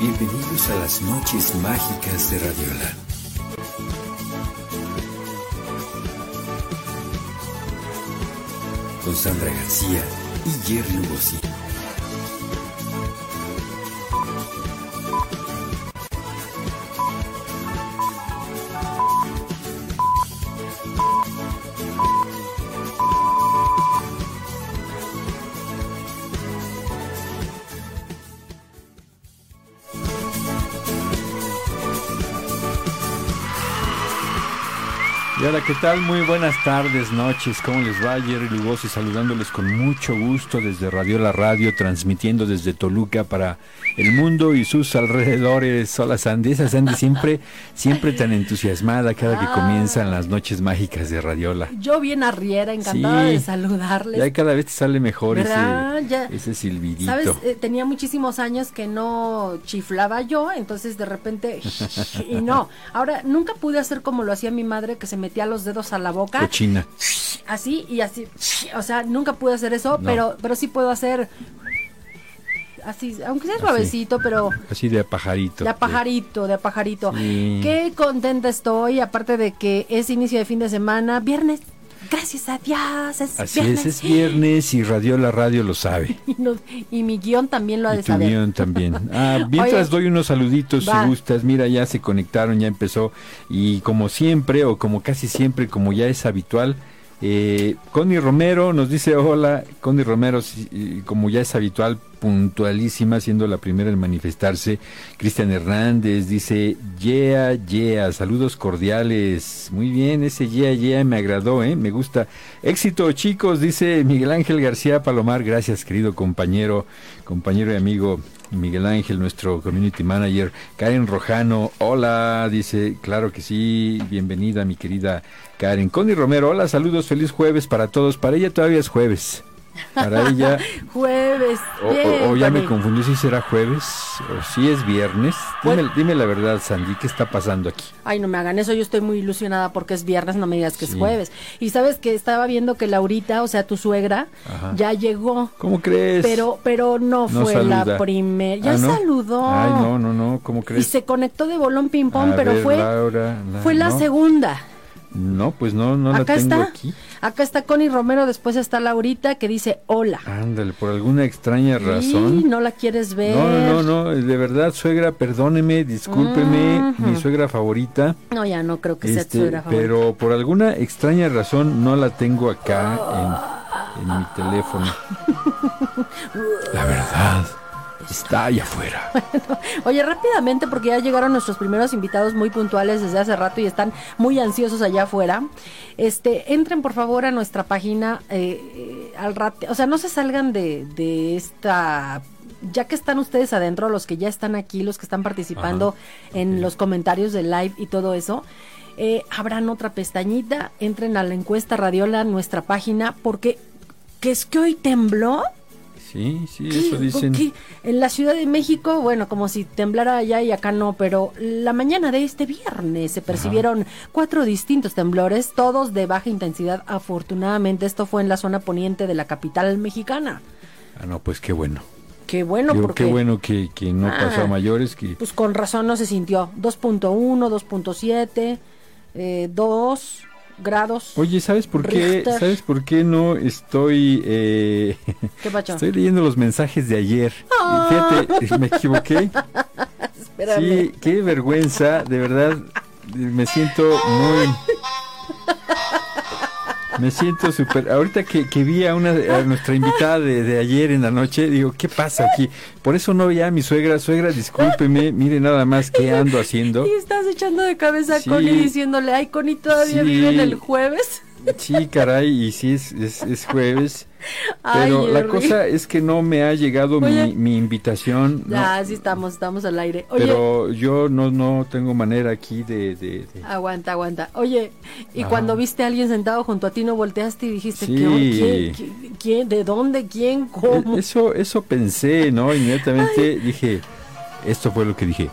Bienvenidos a las noches mágicas de Radiola. Con Sandra García y Jerry Lugosi. Hola, ¿qué tal? Muy buenas tardes, noches. ¿Cómo les va? Jerry Lugosi saludándoles con mucho gusto desde Radio La Radio, transmitiendo desde Toluca para el mundo y sus alrededores. Hola Sandy, esa Sandy siempre, siempre tan entusiasmada cada que comienzan las noches mágicas de Radiola. Yo bien arriera, encantada Sí. de saludarles. Ya cada vez te sale mejor ¿Verdad? ese, Ya- ese silbidito. ¿Sabes? Eh, tenía muchísimos años que no chiflaba yo, entonces de repente, y no. Ahora, nunca pude hacer como lo hacía mi madre, que se metía los dedos a la boca, Cochina. así y así. O sea, nunca pude hacer eso, No. pero, pero sí puedo hacer así, aunque sea suavecito, pero Así de pajarito. de pajarito, de pajarito. Sí. Qué contenta estoy, aparte de que es inicio de fin de semana, viernes. Gracias a Dios, es Así viernes. es, es viernes y Radiola Radio lo sabe. Y, mi guion también lo ha Y de tu saber. guion también. Ah, mientras Oye. doy unos saluditos Va. si gustas. Mira, ya se conectaron, ya empezó. Y como siempre, o como casi siempre, como ya es habitual, eh, Connie Romero nos dice hola. Connie Romero, como ya es habitual, puntualísima, siendo la primera en manifestarse. Cristian Hernández dice, yeah, yeah, saludos cordiales. Muy bien, ese yeah, yeah me agradó, ¿eh? me gusta. Éxito, chicos, dice Miguel Ángel García Palomar. Gracias, querido compañero, compañero y amigo. Miguel Ángel, nuestro community manager, Karen Rojano, hola, dice, claro que sí, bienvenida mi querida Karen. Connie Romero, hola, saludos, feliz jueves para todos, para ella todavía es jueves, para ella, Jueves. o, bien, o- o ya me confundí si será jueves o si es viernes. Dime, Bueno. dime la verdad, Sandy, ¿qué está pasando aquí? Ay, no me hagan eso, yo estoy muy ilusionada porque es viernes, no me digas que Sí. es jueves. Y sabes que estaba viendo que Laurita, o sea, tu suegra, Ajá. ya llegó. ¿Cómo crees? Pero, pero no, No fue saluda. la primera. Ya Ah, ¿no? saludó. Ay, no, no, no, ¿cómo Y crees? se conectó de bolón ping pong, A pero ver, fue, Laura, la- fue la no. segunda. No, pues no, no la tengo está. aquí. Acá está Connie Romero, después está Laurita que dice hola. Ándale, por alguna extraña razón. no la quieres ver. No, no, no, no, de verdad, suegra, perdóneme, discúlpeme, mi suegra favorita. No, ya no creo que sea tu Este, suegra favorita. pero por alguna extraña razón no la tengo acá en, en mi teléfono. La verdad está allá afuera. Oye, rápidamente, porque ya llegaron nuestros primeros invitados muy puntuales desde hace rato y están muy ansiosos allá afuera. Este, entren por favor a nuestra página eh, al rato. O sea, no se salgan de, de esta. Ya que están ustedes adentro, los que ya están aquí, los que están participando en los comentarios del live y todo eso, eh, abran otra pestañita, entren a la encuesta Radiola, nuestra página, porque que es que hoy tembló. Sí, sí, eso dicen. En la Ciudad de México, bueno, como si temblara allá y acá no, pero la mañana de este viernes se percibieron cuatro distintos temblores, todos de baja intensidad. Afortunadamente, esto fue en la zona poniente de la capital mexicana. Ah, no, pues qué bueno. Qué bueno, Digo, porque qué bueno que, que no pasó a Ah. mayores, que pues con razón no se sintió. 2.1, 2.7, eh, 2 grados. Oye, ¿sabes por qué? Richter. ¿Sabes por qué no estoy eh, ¿Qué pacho? Estoy leyendo los mensajes de ayer. Fíjate, me equivoqué. Espérame. Sí, qué vergüenza, de verdad. Me siento muy. Me siento súper. Ahorita que, que vi a, una, a nuestra invitada de, de ayer en la noche, digo, ¿qué pasa aquí? Por eso no veía a mi suegra. Suegra, discúlpeme, mire nada más qué ando haciendo. Y estás echando de cabeza a Sí. Connie diciéndole, ay, Connie todavía Sí. vive en el jueves. Sí, caray, y sí, es, es, es jueves. Ay, Pero la cosa es que no me ha llegado Oye. mi, mi invitación. ¿no? Ya, sí estamos, estamos al aire. Oye, Pero yo no, no tengo manera aquí de... de- de- aguanta, aguanta. Oye, y cuando viste a alguien sentado junto a ti, ¿no volteaste y dijiste, Sí. ¿qué, quién, quién, quién, de dónde, quién, cómo? E- Eso, eso pensé, ¿no? Inmediatamente dije, esto fue lo que dije.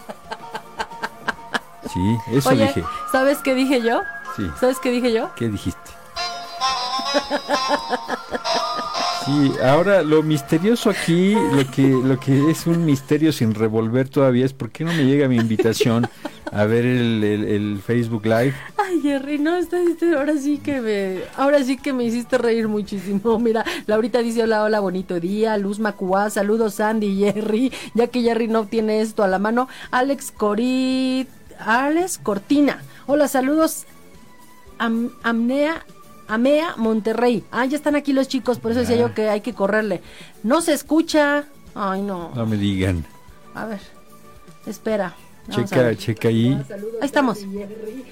Sí, eso Oye, dije. ¿sabes qué dije yo? Sí. ¿Sabes qué dije yo? ¿Qué dijiste? Sí, ahora lo misterioso aquí, lo que, lo que es un misterio sin revolver todavía es por qué no me llega mi invitación a ver el, el, Facebook Live. Ay, Jerry, no, ahora sí que me, ahora sí que me hiciste reír muchísimo. Mira, Laurita dice hola, hola, bonito día. Luz Macuá, saludos Sandy y Jerry, ya que Jerry no tiene esto a la mano. Alex Corit, Alex Cortina, hola, saludos. amnea Amea Monterrey. Ah, ya están aquí los chicos, por eso decía yo que hay que correrle. No se escucha. Ay, no. No me digan. A ver, espera. checa, checa ahí. Ahí estamos.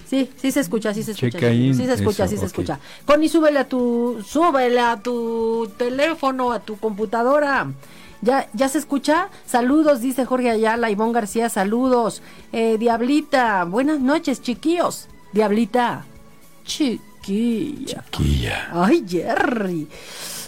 Sí, sí se escucha, sí se escucha. Checa ahí. Sí se escucha, sí se escucha. Connie, súbele a tu, súbele a tu teléfono, a tu computadora. ¿Ya, ¿Ya se escucha? Saludos, dice Jorge Ayala, Ivonne García, saludos. Eh, Diablita, buenas noches, chiquillos. Diablita, chiquillos Chiquilla. Ay, Jerry.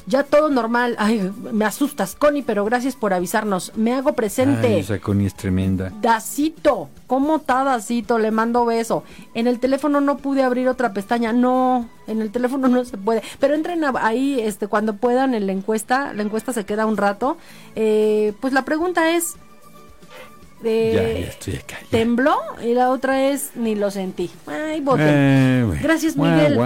Ya todo normal. Ay, me asustas, Connie, pero gracias por avisarnos. Me hago presente. Ay, esa Connie es tremenda. Dacito, ¿cómo está Dacito? Le mando beso. En el teléfono no pude abrir otra pestaña. No, en el teléfono no se puede. Pero entren ahí este, cuando puedan en la encuesta. La encuesta se queda un rato. Eh, pues la pregunta es, tembló y la otra es ni lo sentí. Ay, eh, Gracias, Miguel.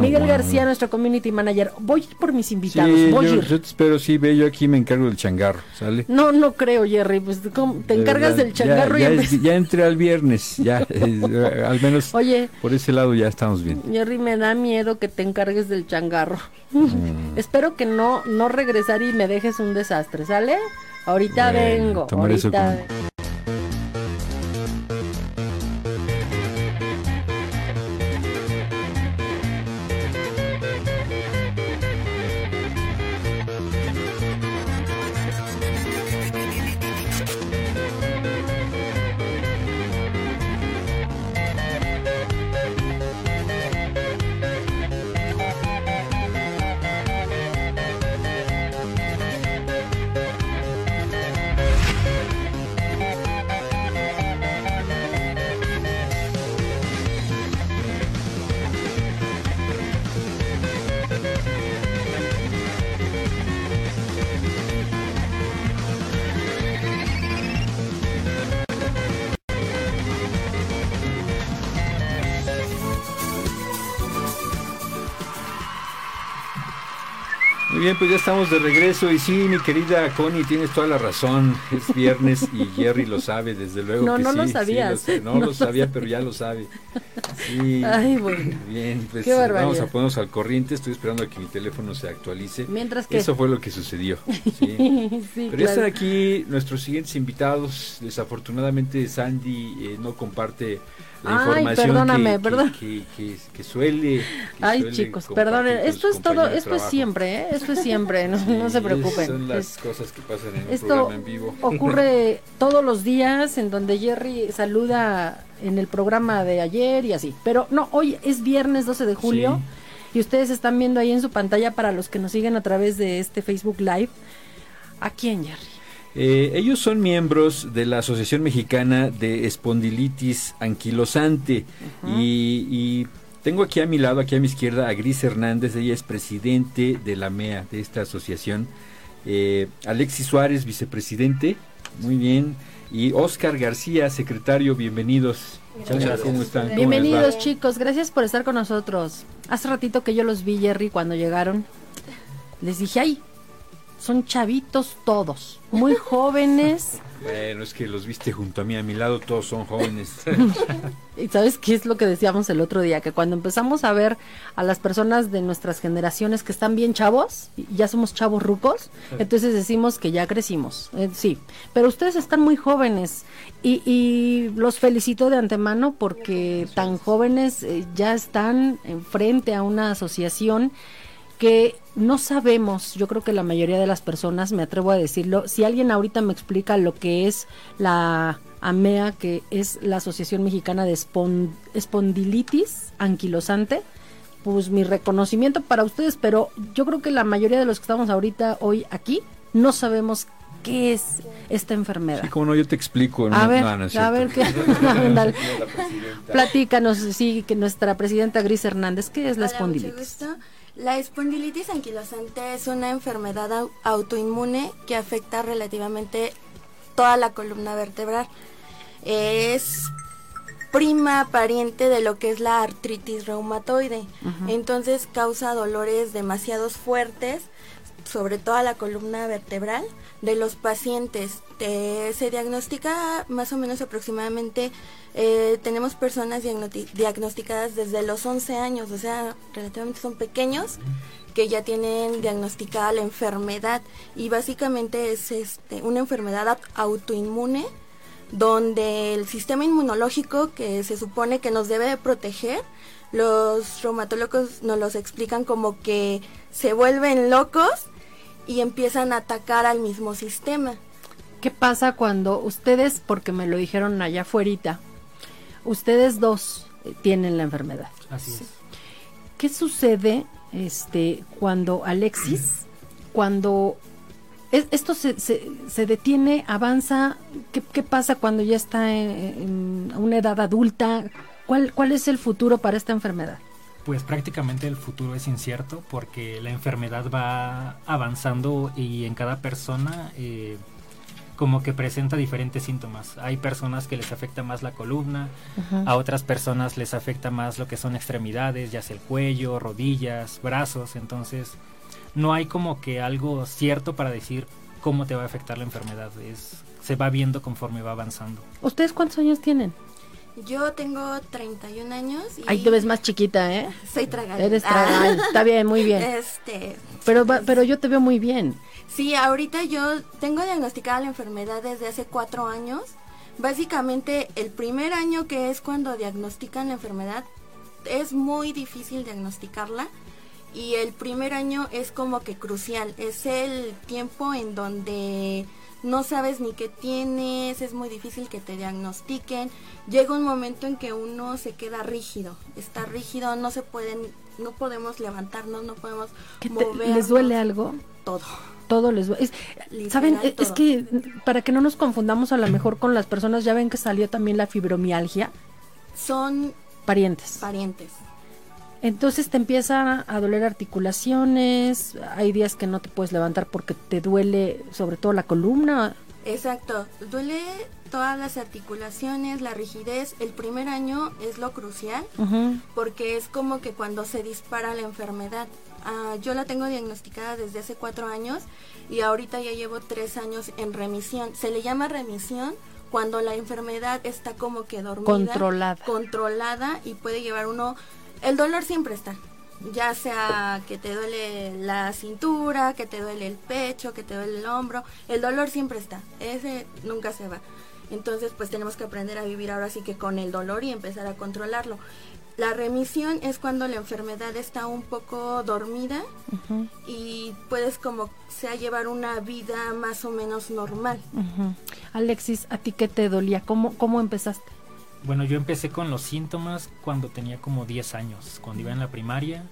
Miguel García, nuestro community manager. Voy por mis invitados. yo, te espero, sí, ve, yo aquí me encargo del changarro, ¿sale? No, no creo, Jerry. Pues te encargas del changarro ya, y ya, entré al viernes, ya, eh, al menos Oye, por ese lado ya estamos bien. Jerry, me da miedo que te encargues del changarro. Mm. Espero que no, no regresar y me dejes un desastre, ¿sale? Ahorita vengo. Ahorita bien, pues ya estamos de regreso y sí, mi querida Connie, tienes toda la razón. Es viernes y Jerry lo sabe, desde luego. No, que no sí, lo sabías. no, lo sabía, pero ya lo sabe. Sí. Ay, bueno. Bien, pues vamos a ponernos al corriente. Estoy esperando a que mi teléfono se actualice. Mientras que. Eso fue lo que sucedió. Sí. pero están aquí nuestros siguientes invitados. Desafortunadamente, Sandy eh, no comparte Ay, perdóname, que, que, suele. Ay, chicos, perdonen. Esto es todo, esto es siempre, ¿eh? Esto es siempre, no, se preocupen. Son las cosas que pasan en un programa en vivo. Ocurre todos los días en donde Jerry saluda en el programa de ayer y así. Pero no, hoy es viernes 12 de julio y ustedes están viendo ahí en su pantalla para los que nos siguen a través de este Facebook Live. ¿A quién, Jerry? Eh, ellos son miembros de la Asociación Mexicana de Espondilitis Anquilosante y, tengo aquí a mi lado, aquí a mi izquierda, a Gris Hernández, ella es presidente de la MEA, de esta asociación. Eh, Alexis Suárez, vicepresidente, muy bien. Y Oscar García, secretario, bienvenidos. ¿Cómo están? Bienvenidos chicos, gracias por estar con nosotros. Hace ratito que yo los vi, Jerry, cuando llegaron. Les dije, ay, son chavitos todos, muy jóvenes. Bueno, es que los viste junto a mí, a mi lado todos son jóvenes. y sabes qué es lo que decíamos el otro día, que cuando empezamos a ver a las personas de nuestras generaciones que están bien chavos, ya somos chavos rucos, entonces decimos que ya crecimos. Eh, sí, pero ustedes están muy jóvenes y, y los felicito de antemano porque tan jóvenes eh, ya están frente a una asociación que no sabemos, yo creo que la mayoría de las personas, me atrevo a decirlo, si alguien ahorita me explica lo que es la AMEA, que es la Asociación Mexicana de Espondilitis Anquilosante, pues mi reconocimiento para ustedes, pero yo creo que la mayoría de los que estamos ahorita hoy aquí no sabemos qué es esta enfermedad. Sí, como no, yo te explico. A ver, a ver, ¿qué? Platícanos, sí, que nuestra presidenta Gris Hernández, ¿qué es la espondilitis? La espondilitis anquilosante es una enfermedad autoinmune que afecta relativamente toda la columna vertebral. Es prima pariente de lo que es la artritis reumatoide. Entonces causa dolores demasiados fuertes sobre toda la columna vertebral de los pacientes. se diagnostica más o menos aproximadamente, eh, tenemos personas diagnosticadas desde los 11 años, o sea, relativamente son pequeños que ya tienen diagnosticada la enfermedad y básicamente es este, una enfermedad autoinmune donde el sistema inmunológico que se supone que nos debe proteger, los reumatólogos nos los explican como que se vuelven locos y empiezan a atacar al mismo sistema. ¿Qué pasa cuando ustedes, porque me lo dijeron allá afuera, ustedes dos eh, tienen la enfermedad? Así es. ¿Qué sucede este, cuando Alexis, cuando esto se, se, detiene, avanza, ¿qué, pasa cuando ya está en, una edad adulta? ¿Cuál, ¿Cuál es el futuro para esta enfermedad? Pues prácticamente el futuro es incierto porque la enfermedad va avanzando y en cada persona eh, como que presenta diferentes síntomas. Hay personas que les afecta más la columna, a otras personas les afecta más lo que son extremidades, ya sea el cuello, rodillas, brazos, entonces no hay como que algo cierto para decir cómo te va a afectar la enfermedad, es se va viendo conforme va avanzando. ¿Ustedes cuántos años tienen? Yo tengo 31 años. Y Ahí te ves más chiquita, ¿eh? Soy tragal. Eres tragal. Está bien, muy bien. Este. Pero, pero yo te veo muy bien. Sí, ahorita yo tengo diagnosticada la enfermedad desde hace cuatro años. Básicamente, el primer año que es cuando diagnostican la enfermedad, es muy difícil diagnosticarla. Y el primer año es como que crucial. Es el tiempo en donde no sabes ni qué tienes, es muy difícil que te diagnostiquen. Llega un momento en que uno se queda rígido, está rígido, no se pueden, no podemos levantarnos, no podemos ¿Les duele algo? Todo. Todo les duele. Saben, es que para que no nos confundamos a lo mejor con las personas, ya ven que salió también la fibromialgia. Son parientes. Parientes. Entonces te empiezan a doler articulaciones, hay días que no te puedes levantar porque te duele sobre todo la columna. Exacto, duele todas las articulaciones, la rigidez. El primer año es lo crucial porque es como que cuando se dispara la enfermedad. Ah, yo la tengo diagnosticada desde hace cuatro años y ahorita ya llevo tres años en remisión. Se le llama remisión cuando la enfermedad está como que dormida, controlada, controlada y puede llevar uno el dolor siempre está. Ya sea que te duele la cintura, que te duele el pecho, que te duele el hombro, el dolor siempre está. Ese nunca se va. Entonces, pues tenemos que aprender a vivir ahora sí que con el dolor y empezar a controlarlo. La remisión es cuando la enfermedad está un poco dormida y puedes como sea llevar una vida más o menos normal. Alexis, ¿a ti qué te dolía? ¿Cómo, cómo empezaste? Bueno, yo empecé con los síntomas cuando tenía como 10 años, cuando iba en la primaria.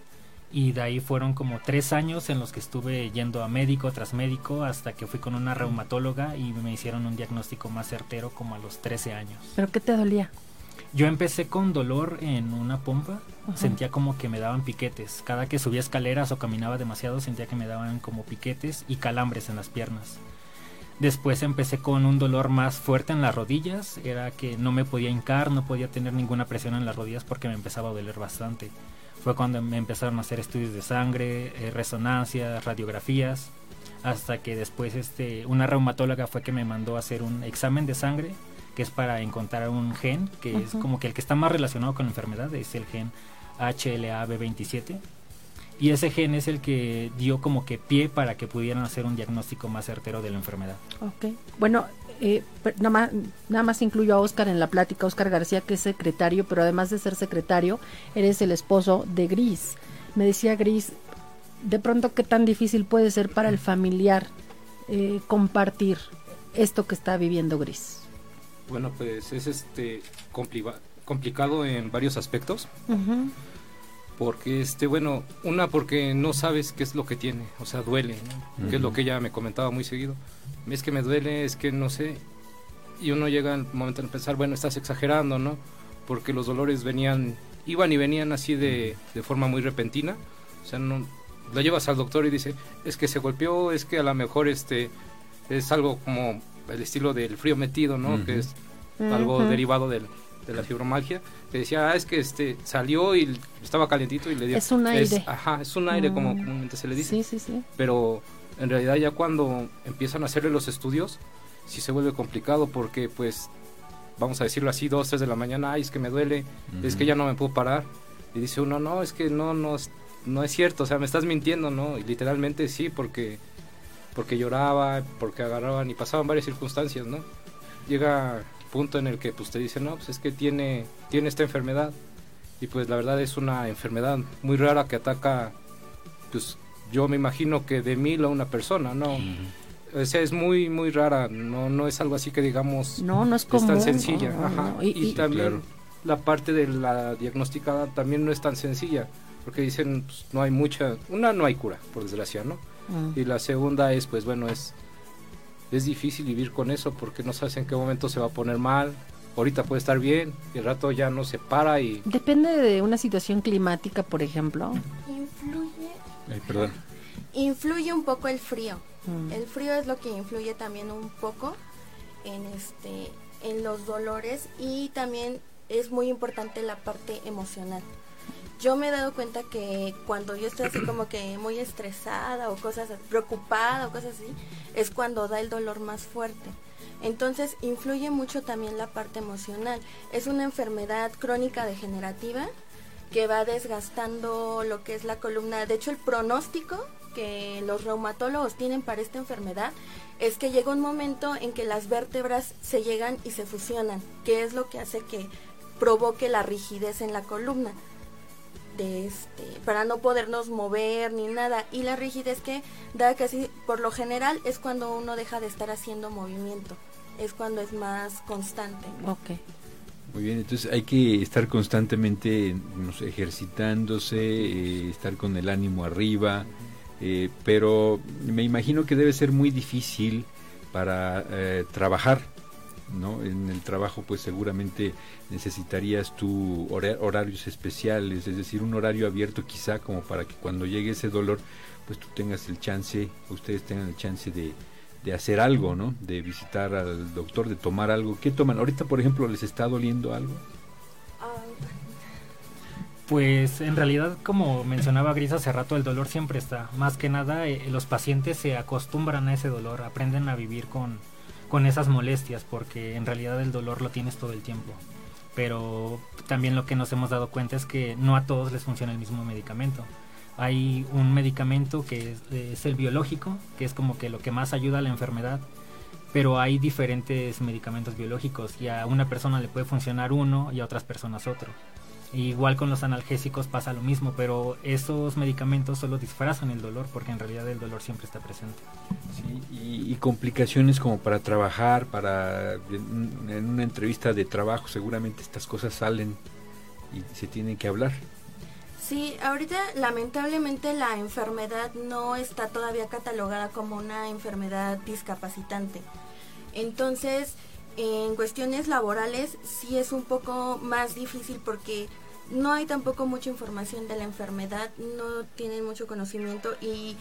Y de ahí fueron como tres años en los que estuve yendo a médico tras médico hasta que fui con una reumatóloga y me hicieron un diagnóstico más certero como a los 13 años. ¿Pero qué te dolía? Yo empecé con dolor en una pompa, sentía como que me daban piquetes. Cada que subía escaleras o caminaba demasiado sentía que me daban como piquetes y calambres en las piernas. Después empecé con un dolor más fuerte en las rodillas, era que no me podía hincar, no podía tener ninguna presión en las rodillas porque me empezaba a doler bastante. Fue cuando me empezaron a hacer estudios de sangre, eh, resonancias, radiografías, hasta que después este, una reumatóloga fue que me mandó a hacer un examen de sangre, que es para encontrar un gen, que es como que el que está más relacionado con la enfermedad, es el gen HLA-B27 y ese gen es el que dio como que pie para que pudieran hacer un diagnóstico más certero de la enfermedad. Ok, bueno, eh, nada, más, nada más incluyo a Oscar en la plática, Oscar García que es secretario, pero además de ser secretario, eres el esposo de Gris. Me decía Gris, de pronto qué tan difícil puede ser para el familiar eh, compartir esto que está viviendo Gris. Bueno, pues es este complicado en varios aspectos porque este bueno una porque no sabes qué es lo que tiene o sea duele que es lo que ella me comentaba muy seguido. Es que me duele es que no sé. Y uno llega al momento de pensar bueno estás exagerando no porque los dolores venían iban y venían así de, de forma muy repentina. O sea, no, lo llevas al doctor y dice, es que se golpeó, es que a lo mejor este es algo como el estilo del frío metido, ¿no? Que es algo derivado del, de la fibromalgia. Que decía, ah, es que este salió y estaba calientito y le dio... Es un aire. ajá, es un aire como Mm. comúnmente se le dice. Sí, sí, sí. Pero en realidad ya cuando empiezan a hacerle los estudios, sí se vuelve complicado porque pues, vamos a decirlo así, dos, tres de la mañana, ay, es que me duele, es que ya no me puedo parar. Y dice uno, no, es que no, no, es- no es cierto, o sea, me estás mintiendo, ¿no? Y literalmente sí, porque, porque lloraba, porque agarraban y pasaban varias circunstancias, ¿no? Llega punto en el que pues te dicen, no, pues es que tiene, tiene esta enfermedad. Y pues la verdad es una enfermedad muy rara que ataca, pues yo me imagino que de mil a una persona, ¿no? O sea, es muy, muy rara, no, no es algo así que digamos No, no es es común. tan sencilla. no, ajá. no. Y, Y, y- también claro. la parte de la diagnosticada también no es tan sencilla, porque dicen pues, no hay mucha, una no hay cura, por desgracia, ¿no? Mm. Y la segunda es, pues bueno, es, es difícil vivir con eso porque no sabes en qué momento se va a poner mal. Ahorita puede estar bien, y el rato ya no se para y Depende de una situación climática, por ejemplo. Influye, Ay, perdón. influye un poco el frío. Mm. El frío es lo que influye también un poco en este en los dolores y también es muy importante la parte emocional. Yo me he dado cuenta que cuando yo estoy así como que muy estresada o cosas preocupada o cosas así, es cuando da el dolor más fuerte. Entonces influye mucho también la parte emocional. Es una enfermedad crónica degenerativa que va desgastando lo que es la columna. De hecho, el pronóstico que los reumatólogos tienen para esta enfermedad es que llega un momento en que las vértebras se llegan y se fusionan, que es lo que hace que provoque la rigidez en la columna de este para no podernos mover ni nada. Y la rigidez que da casi por lo general es cuando uno deja de estar haciendo movimiento. Es cuando es más constante Ok. Muy bien, entonces hay que estar constantemente no sé, ejercitándose, eh, estar con el ánimo arriba, eh, pero me imagino que debe ser muy difícil para eh, trabajar, ¿no? En el trabajo pues seguramente necesitarías hora- horarios especiales, es decir, un horario abierto quizá como para que cuando llegue ese dolor pues tú tengas el chance, ustedes tengan el chance de, de hacer algo, ¿no? De visitar al doctor, de tomar algo. ¿Qué toman? Ahorita, por ejemplo, ¿les está doliendo algo? Pues en realidad, como mencionaba Gris hace rato, el dolor siempre está. Más que nada, eh, los pacientes se acostumbran a ese dolor, aprenden a vivir con, con esas molestias, porque en realidad el dolor lo tienes todo el tiempo. Pero también lo que nos hemos dado cuenta es que no a todos les funciona el mismo medicamento. Hay un medicamento que es, el biológico, que es como que lo que más ayuda a la enfermedad, pero hay diferentes medicamentos biológicos y a una persona le puede funcionar uno y a otras personas otro. Igual con los analgésicos pasa lo mismo, pero esos medicamentos solo disfrazan el dolor porque en realidad el dolor siempre está presente. Sí, y, y complicaciones como para trabajar, para en, en una entrevista de trabajo, seguramente estas cosas salen y se tienen que hablar. Sí, ahorita lamentablemente la enfermedad no está todavía catalogada como una enfermedad discapacitante. Entonces, en cuestiones laborales sí es un poco más difícil porque no hay tampoco mucha información de la enfermedad, no tienen mucho conocimiento y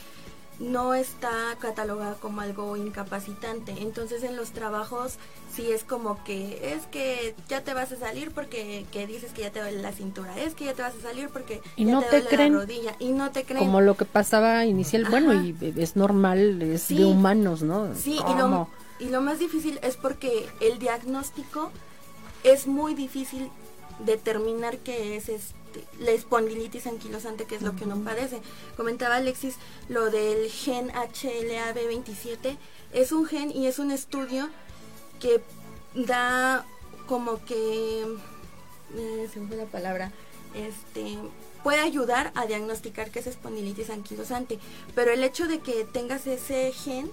no está catalogada como algo incapacitante. Entonces en los trabajos sí es como que es que ya te vas a salir porque que dices que ya te duele la cintura, es que ya te vas a salir porque Y ya no te, te duele creen. la rodilla y no te creen. Como lo que pasaba inicial, bueno, y es normal, es Sí. de humanos, ¿no? Sí, y ¿Cómo? lo, y lo más difícil es porque el diagnóstico es muy difícil determinar qué es este, la espondilitis anquilosante, que es lo que uno padece. Comentaba Alexis lo del gen HLA-B27. Es un gen y es un estudio que da como que... eh, se me fue la palabra. Este puede ayudar a diagnosticar que es espondilitis anquilosante, pero el hecho de que tengas ese gen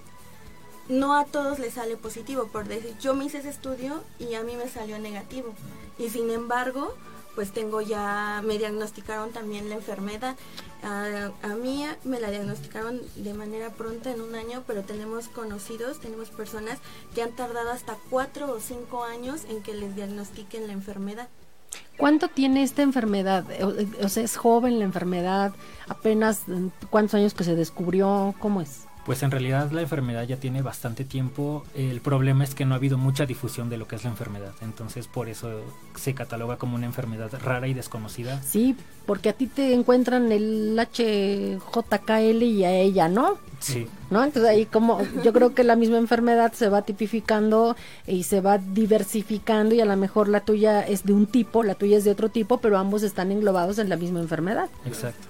no a todos les sale positivo, por decir, yo me hice ese estudio y a mí me salió negativo. Y sin embargo, pues tengo ya, me diagnosticaron también la enfermedad. A, mí me la diagnosticaron de manera pronta en un año, pero tenemos conocidos, tenemos personas que han tardado hasta cuatro o cinco años en que les diagnostiquen la enfermedad. ¿Cuánto tiene esta enfermedad? O, o sea, ¿es joven la enfermedad? ¿Apenas mm, cuántos años que se descubrió? ¿Cómo es? Pues en realidad la enfermedad ya tiene bastante tiempo. El problema es que no ha habido mucha difusión de lo que es la enfermedad. Entonces por eso se cataloga como una enfermedad rara y desconocida. Sí, porque a ti te encuentran el HJKL y a ella, ¿no? Sí. ¿No? Entonces ahí como yo creo que la misma enfermedad se va tipificando y se va diversificando y a lo mejor la tuya es de un tipo, la tuya es de otro tipo, pero ambos están englobados en la misma enfermedad. Exacto.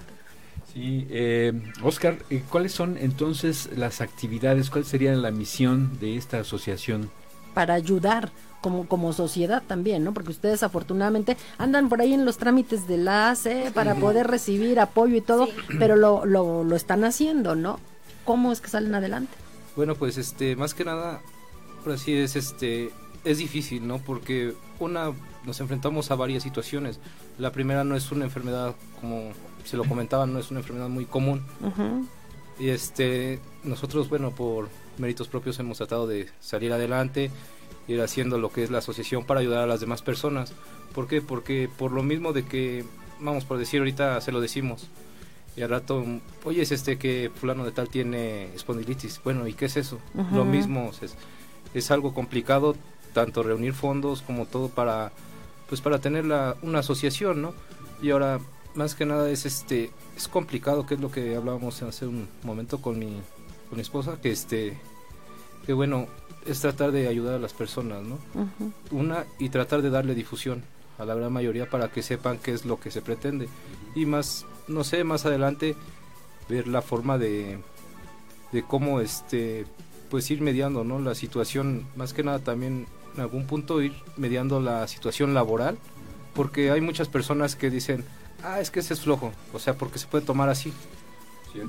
Sí, eh, Oscar, eh, ¿cuáles son entonces las actividades, cuál sería la misión de esta asociación? Para ayudar como, como sociedad también, ¿no? Porque ustedes afortunadamente andan por ahí en los trámites de la ACE para poder recibir apoyo y todo, pero lo, lo, lo están haciendo, ¿no? ¿Cómo es que salen adelante? Bueno, pues este, más que nada, por así es, este, es difícil, ¿no? Porque una, nos enfrentamos a varias situaciones. La primera no es una enfermedad como se lo comentaban, no es una enfermedad muy común. Y este, nosotros, bueno, por méritos propios hemos tratado de salir adelante, ir haciendo lo que es la asociación para ayudar a las demás personas. ¿Por qué? Porque por lo mismo de que, vamos, por decir ahorita se lo decimos, y al rato, oye, es este que fulano de tal tiene espondilitis. Bueno, ¿y qué es eso? Lo mismo, es, es algo complicado, tanto reunir fondos como todo para, pues para tener la, una asociación, ¿no? Y ahora más que nada es este es complicado que es lo que hablábamos hace un momento con mi con mi esposa que este que bueno es tratar de ayudar a las personas no una y tratar de darle difusión a la gran mayoría para que sepan qué es lo que se pretende. Y más no sé más adelante ver la forma de de cómo este pues ir mediando no la situación más que nada también en algún punto ir mediando la situación laboral porque hay muchas personas que dicen ah, es que ese es flojo, o sea, porque se puede tomar así.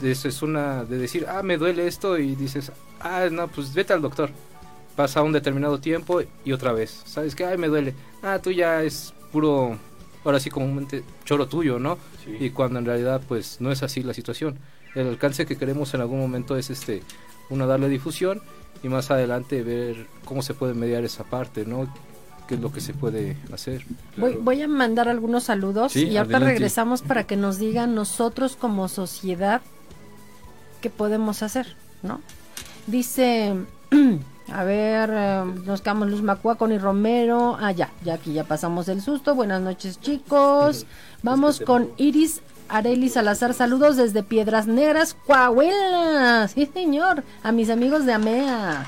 Eso es una de decir, ah, me duele esto y dices, ah, no, pues vete al doctor. Pasa un determinado tiempo y otra vez, ¿sabes qué? Ay, me duele. Ah, tú ya es puro, ahora sí comúnmente, choro tuyo, ¿no? Y cuando en realidad, pues, no es así la situación. El alcance que queremos en algún momento es, este, uno, darle difusión y más adelante ver cómo se puede mediar esa parte, ¿no? qué es lo que se puede hacer. Voy, voy a mandar algunos saludos y ahorita regresamos para que nos digan nosotros como sociedad qué podemos hacer, ¿no? Dice, a ver, eh, nos quedamos Luz Macua, y Romero. Ah, ya, ya aquí ya pasamos el susto. Buenas noches, chicos. Vamos con Iris Areli Salazar, saludos desde Piedras Negras, Coahuila. Sí, señor. A mis amigos de AMEA.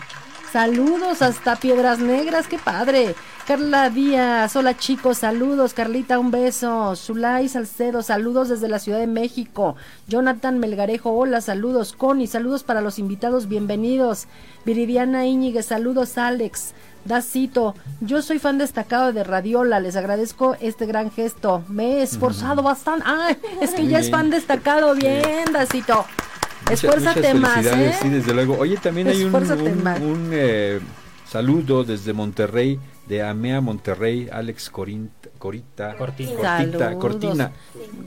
Saludos hasta Piedras Negras, qué padre. Carla Díaz, hola chicos, saludos. Carlita, un beso. Zulay Salcedo, saludos desde la Ciudad de México. Jonathan Melgarejo, hola, saludos. Connie, saludos para los invitados, bienvenidos. Viridiana Íñiguez, saludos Alex. Dacito, yo soy fan destacado de Radiola, les agradezco este gran gesto. Me he esforzado bastante. Ah, es que ya es fan destacado. Bien, Dacito. Esfuérzate más, ¿eh? Sí, desde luego. Oye, también hay un, un, eh, saludo desde Monterrey de Amea Monterrey, Alex Corinta, Corita, Cortina. Cortina,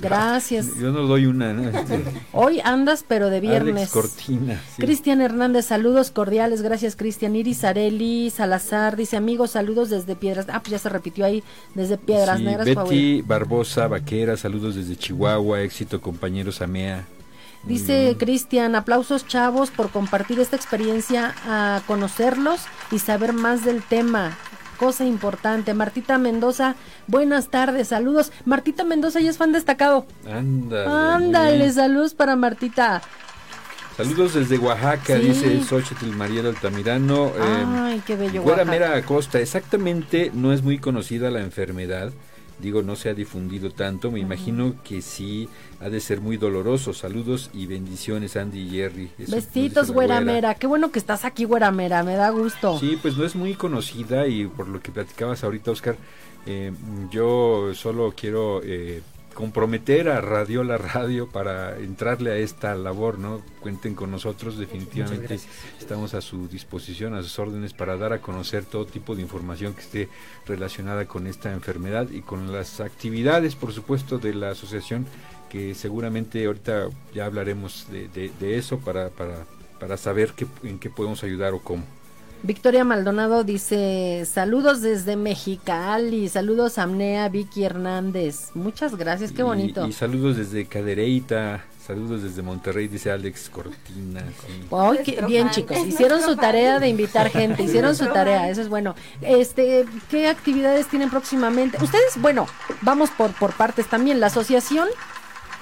Gracias. Yo no doy una. Este, Hoy andas, pero de viernes. Alex Cortina. Cristian Hernández, saludos cordiales. Gracias, Cristian. Iris Areli Salazar dice, amigos, saludos desde Piedras. Ah, pues ya se repitió ahí, desde Piedras Negras. Betty Barbosa Vaquera, saludos desde Chihuahua. Éxito, compañeros Amea. Dice Cristian, aplausos chavos por compartir esta experiencia, a conocerlos y saber más del tema cosa importante. Martita Mendoza, buenas tardes, saludos. Martita Mendoza ya es fan destacado. Ándale. Ándale, saludos para Martita. Saludos desde Oaxaca, dice Xochitl Mariela Altamirano. Ay, qué bello. Acosta, exactamente no es muy conocida la enfermedad digo, no se ha difundido tanto, me imagino que sí ha de ser muy doloroso. Saludos y bendiciones, Andy y Jerry. Besitos, güeramera. Qué bueno que estás aquí, güeramera, me da gusto. Sí, pues no es muy conocida y por lo que platicabas ahorita, Oscar, eh, yo solo quiero eh, comprometer a Radio La Radio para entrarle a esta labor, ¿no? Cuenten con nosotros, definitivamente estamos a su disposición, a sus órdenes para dar a conocer todo tipo de información que esté relacionada con esta enfermedad y con las actividades, por supuesto, de la asociación, que seguramente ahorita ya hablaremos de, de, eso para, para, para saber qué, en qué podemos ayudar o cómo. Victoria Maldonado dice, saludos desde Mexicali, saludos a Amnea, Vicky Hernández. Muchas gracias, qué bonito. Y, saludos desde Cadereyta, saludos desde Monterrey, dice Alex Cortina. qué bien chicos, hicieron su tarea de invitar gente, hicieron su tarea, eso es bueno. Este, ¿qué actividades tienen próximamente? Ustedes, bueno, vamos por por partes también. La asociación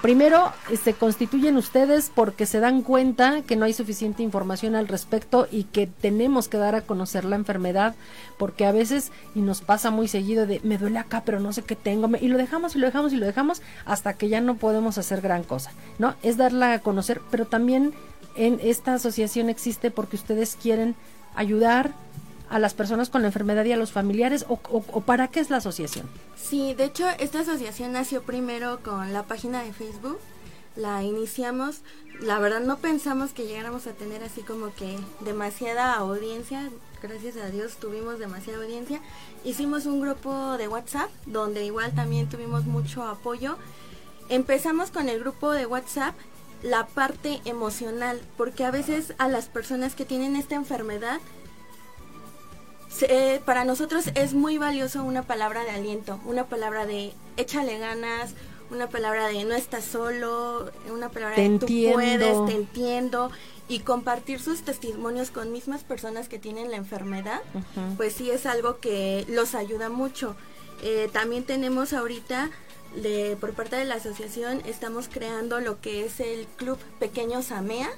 Primero, se constituyen ustedes porque se dan cuenta que no hay suficiente información al respecto y que tenemos que dar a conocer la enfermedad, porque a veces, y nos pasa muy seguido de me duele acá, pero no sé qué tengo, y lo dejamos y lo dejamos y lo dejamos hasta que ya no podemos hacer gran cosa, ¿no? Es darla a conocer, pero también en esta asociación existe porque ustedes quieren ayudar a las personas con la enfermedad y a los familiares, o, para qué es la asociación. Sí, de hecho, esta asociación nació primero con la página de Facebook. La iniciamos, la verdad no pensamos que llegáramos a tener así como que demasiada audiencia. Gracias a Dios tuvimos demasiada audiencia. Hicimos un grupo de WhatsApp donde igual también tuvimos mucho apoyo. Empezamos con el grupo de WhatsApp la parte emocional, porque a veces a las personas que tienen esta enfermedad eh, para nosotros es muy valioso una palabra de aliento, una palabra de échale ganas, una palabra de no estás solo, una palabra Te de entiendo. tú puedes, te entiendo y compartir sus testimonios con mismas personas que tienen la enfermedad, pues sí es algo que los ayuda mucho. Eh, también tenemos ahorita de, por parte de la asociación estamos creando lo que es el club Pequeños Amea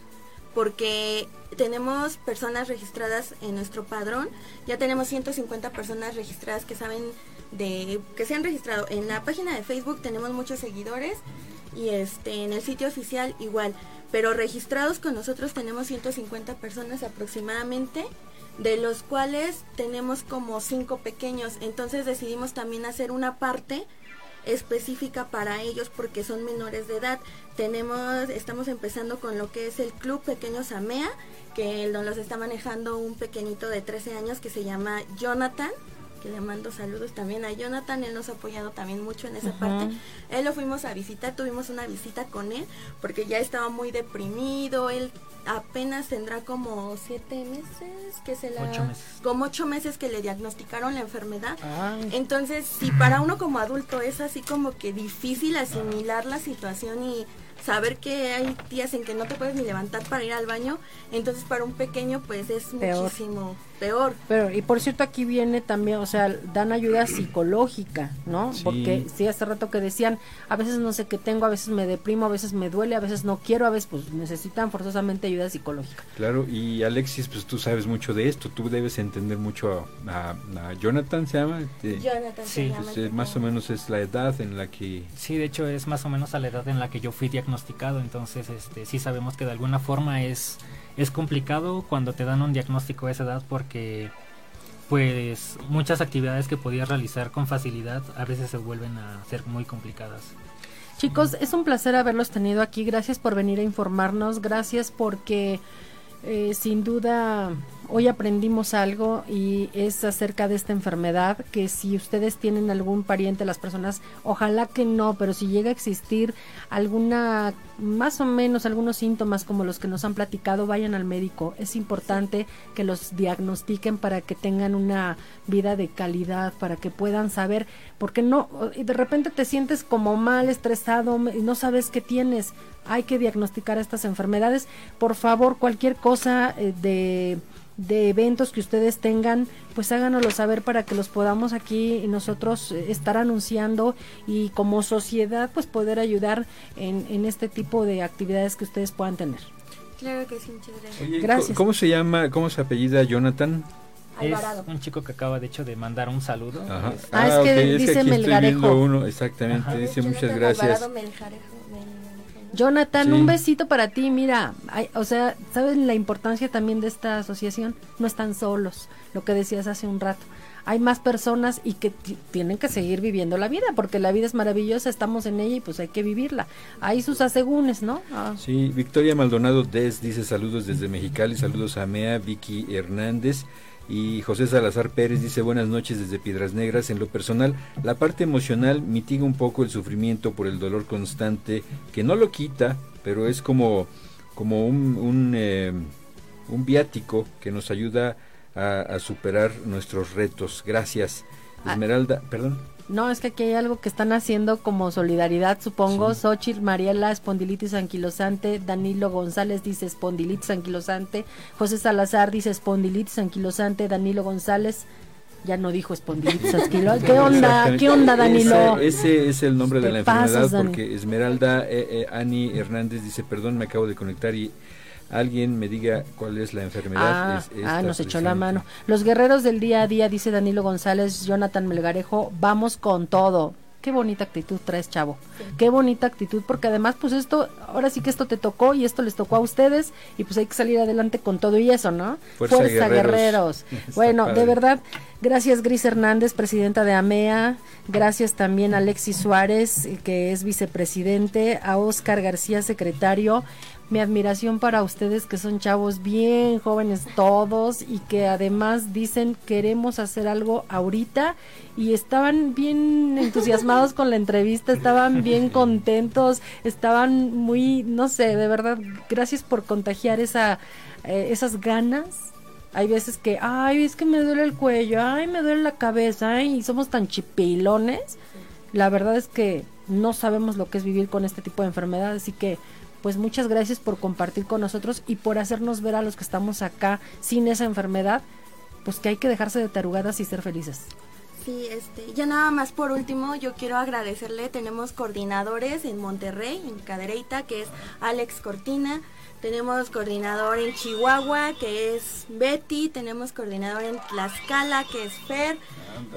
porque tenemos personas registradas en nuestro padrón, ya tenemos 150 personas registradas que saben de que se han registrado. En la página de Facebook tenemos muchos seguidores y este en el sitio oficial igual, pero registrados con nosotros tenemos 150 personas aproximadamente de los cuales tenemos como cinco pequeños, entonces decidimos también hacer una parte específica para ellos porque son menores de edad. Tenemos, estamos empezando con lo que es el Club Pequeños Amea, que los está manejando un pequeñito de 13 años que se llama Jonathan, que le mando saludos también a Jonathan, él nos ha apoyado también mucho en esa parte. Él lo fuimos a visitar, tuvimos una visita con él porque ya estaba muy deprimido, él apenas tendrá como siete meses que se la Ocho meses. como ocho meses que le diagnosticaron la enfermedad Ay. entonces, si para uno como adulto es así como que difícil asimilar la situación y saber que hay días en que no te puedes ni levantar para ir al baño, entonces para un pequeño pues es Peor. muchísimo peor. Pero, y por cierto, aquí viene también, o sea, dan ayuda psicológica, ¿no? Sí. Porque sí, hace rato que decían, a veces no sé qué tengo, a veces me deprimo, a veces me duele, a veces no quiero, a veces pues necesitan forzosamente ayuda psicológica. Claro, y Alexis, pues tú sabes mucho de esto, tú debes entender mucho a, a- a Jonathan, ¿se llama? Este, Jonathan se Sí, llama pues, eh, más o menos es la edad en la que... Sí, de hecho es más o menos a la edad en la que yo fui diagnosticado, entonces este, sí sabemos que de alguna forma es, es complicado cuando te dan un diagnóstico a esa edad porque pues muchas actividades que podías realizar con facilidad a veces se vuelven a ser muy complicadas. Chicos, es un placer haberlos tenido aquí. Gracias por venir a informarnos. Gracias porque eh, sin duda hoy aprendimos algo y es acerca de esta enfermedad que si ustedes tienen algún pariente, las personas, ojalá que no, pero si llega a existir alguna, más o menos algunos síntomas como los que nos han platicado, vayan al médico. Es importante que los diagnostiquen para que tengan una vida de calidad, para que puedan saber, porque no, y de repente te sientes como mal, estresado, no sabes qué tienes. Hay que diagnosticar estas enfermedades. Por favor, cualquier cosa eh, de de eventos que ustedes tengan, pues háganoslo saber para que los podamos aquí y nosotros eh, estar anunciando y como sociedad pues poder ayudar en, en este tipo de actividades que ustedes puedan tener. Claro que sí, muchas gracias. Oye, Gracias. ¿cómo se llama, cómo se apellida Jonathan? Alvarado. Es un chico que acaba de hecho de mandar un saludo. Ajá. Es- Ah, es que ok, dice aquí estoy Melgarejo. viendo uno, exactamente, Ajá. dice muchas gracias. Alvarado Melgarejo. Jonathan, Sí. un besito para ti. Mira, hay- o sea, ¿sabes la importancia también de esta asociación? No están solos, lo que decías hace un rato. Hay más personas y que ti- tienen que seguir viviendo la vida, porque la vida es maravillosa, estamos en ella y pues hay que vivirla. Hay sus asegúnes, ¿no? Ah, Sí, Victoria Maldonado Des dice saludos desde Mexicali, saludos a Mea, Vicky Hernández y José Salazar Pérez dice buenas noches desde Piedras Negras. En lo personal, la parte emocional mitiga un poco el sufrimiento por el dolor constante, que no lo quita, pero es como, como un, un, eh, un viático que nos ayuda a, superar nuestros retos. Gracias. Ah. Esmeralda, perdón. No, es que aquí hay algo que están haciendo como solidaridad, supongo. Xochitl, Mariela, espondilitis anquilosante. Danilo González dice espondilitis anquilosante. José Salazar dice espondilitis anquilosante. Danilo González ya no dijo espondilitis anquilosante. ¿Qué onda? ¿Qué onda, Danilo? Ese, es el nombre de la enfermedad porque Esmeralda eh, eh, Ani Hernández dice, perdón, me acabo de conectar y alguien me diga cuál es la enfermedad. Ah, ah nos echó la mano. Los guerreros del día a día, dice Danilo González, Jonathan Melgarejo, vamos con todo. Qué bonita actitud traes, chavo. Qué bonita actitud, porque además, pues esto, ahora sí que esto te tocó y esto les tocó a ustedes, y pues hay que salir adelante con todo y eso, ¿no? Fuerza, guerreros. bueno, de verdad, gracias Gris Hernández, presidenta de AMEA, gracias también a Alexis Suárez, que es vicepresidente, a Oscar García, secretario, mi admiración para ustedes que son chavos bien jóvenes todos y que además dicen queremos hacer algo ahorita y estaban bien entusiasmados con la entrevista, estaban bien contentos, estaban muy, no sé, de verdad, gracias por contagiar esa, eh, esas ganas. Hay veces que, ay, es que me duele el cuello, ay, me duele la cabeza, ay, y somos tan chipilones. La verdad es que no sabemos lo que es vivir con este tipo de enfermedad, así que pues muchas gracias por compartir con nosotros y por hacernos ver a los que estamos acá sin esa enfermedad, pues que hay que dejarse de tarugadas y ser felices. Sí, este, ya nada más por último, yo quiero agradecerle, tenemos coordinadores en Monterrey, en Cadereyta, que es Alex Cortina, tenemos coordinador en Chihuahua, que es Betty, tenemos coordinador en Tlaxcala, que es Fer,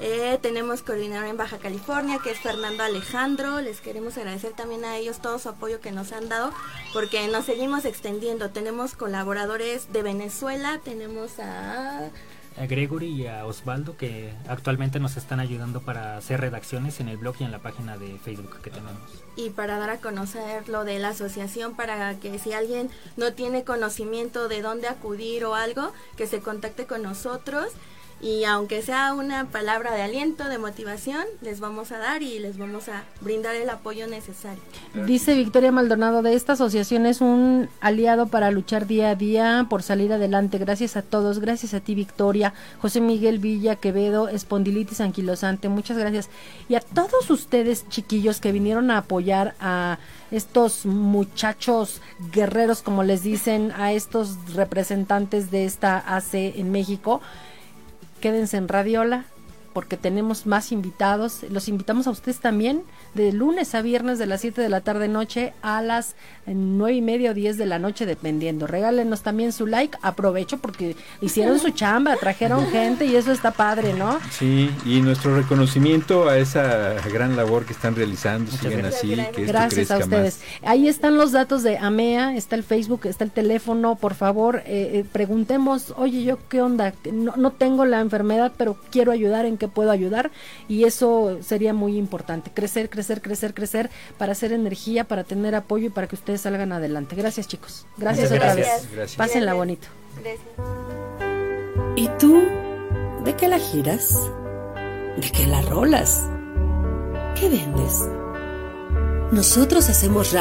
eh, tenemos coordinador en Baja California, que es Fernando Alejandro. Les queremos agradecer también a ellos todo su apoyo que nos han dado, porque nos seguimos extendiendo. Tenemos colaboradores de Venezuela, tenemos a a Gregory y a Osvaldo que actualmente nos están ayudando para hacer redacciones en el blog y en la página de Facebook que tenemos. Y para dar a conocer lo de la asociación, para que si alguien no tiene conocimiento de dónde acudir o algo, que se contacte con nosotros y aunque sea una palabra de aliento, de motivación, les vamos a dar y les vamos a brindar el apoyo necesario. Dice Victoria Maldonado, de esta asociación es un aliado para luchar día a día por salir adelante. Gracias a todos, gracias a ti Victoria, José Miguel Villa Quevedo, Espondilitis Anquilosante, muchas gracias. Y a todos ustedes chiquillos que vinieron a apoyar a estos muchachos guerreros, como les dicen, a estos representantes de esta AC en México quédense en Radiola porque tenemos más invitados. Los invitamos a ustedes también de lunes a viernes de las 7 de la tarde noche a las 9 y media o 10 de la noche dependiendo. Regálenos también su like. Aprovecho porque hicieron su chamba, trajeron gente y eso está padre, ¿no? Sí, y nuestro reconocimiento a esa gran labor que están realizando. Así. Que gracias a ustedes. Ahí están los datos de AMEA, está el Facebook, está el teléfono. Por favor, eh, eh, preguntemos, oye, yo qué onda, no, no tengo la enfermedad, pero quiero ayudar, ¿en qué puedo ayudar? Y eso sería muy importante. Crecer, crecer crecer, crecer, para hacer energía, para tener apoyo y para que ustedes salgan adelante. Gracias chicos. Gracias otra vez. Pásenla bonito. ¿Y tú? ¿De qué la giras? ¿De qué la rolas? ¿Qué vendes? Nosotros hacemos radio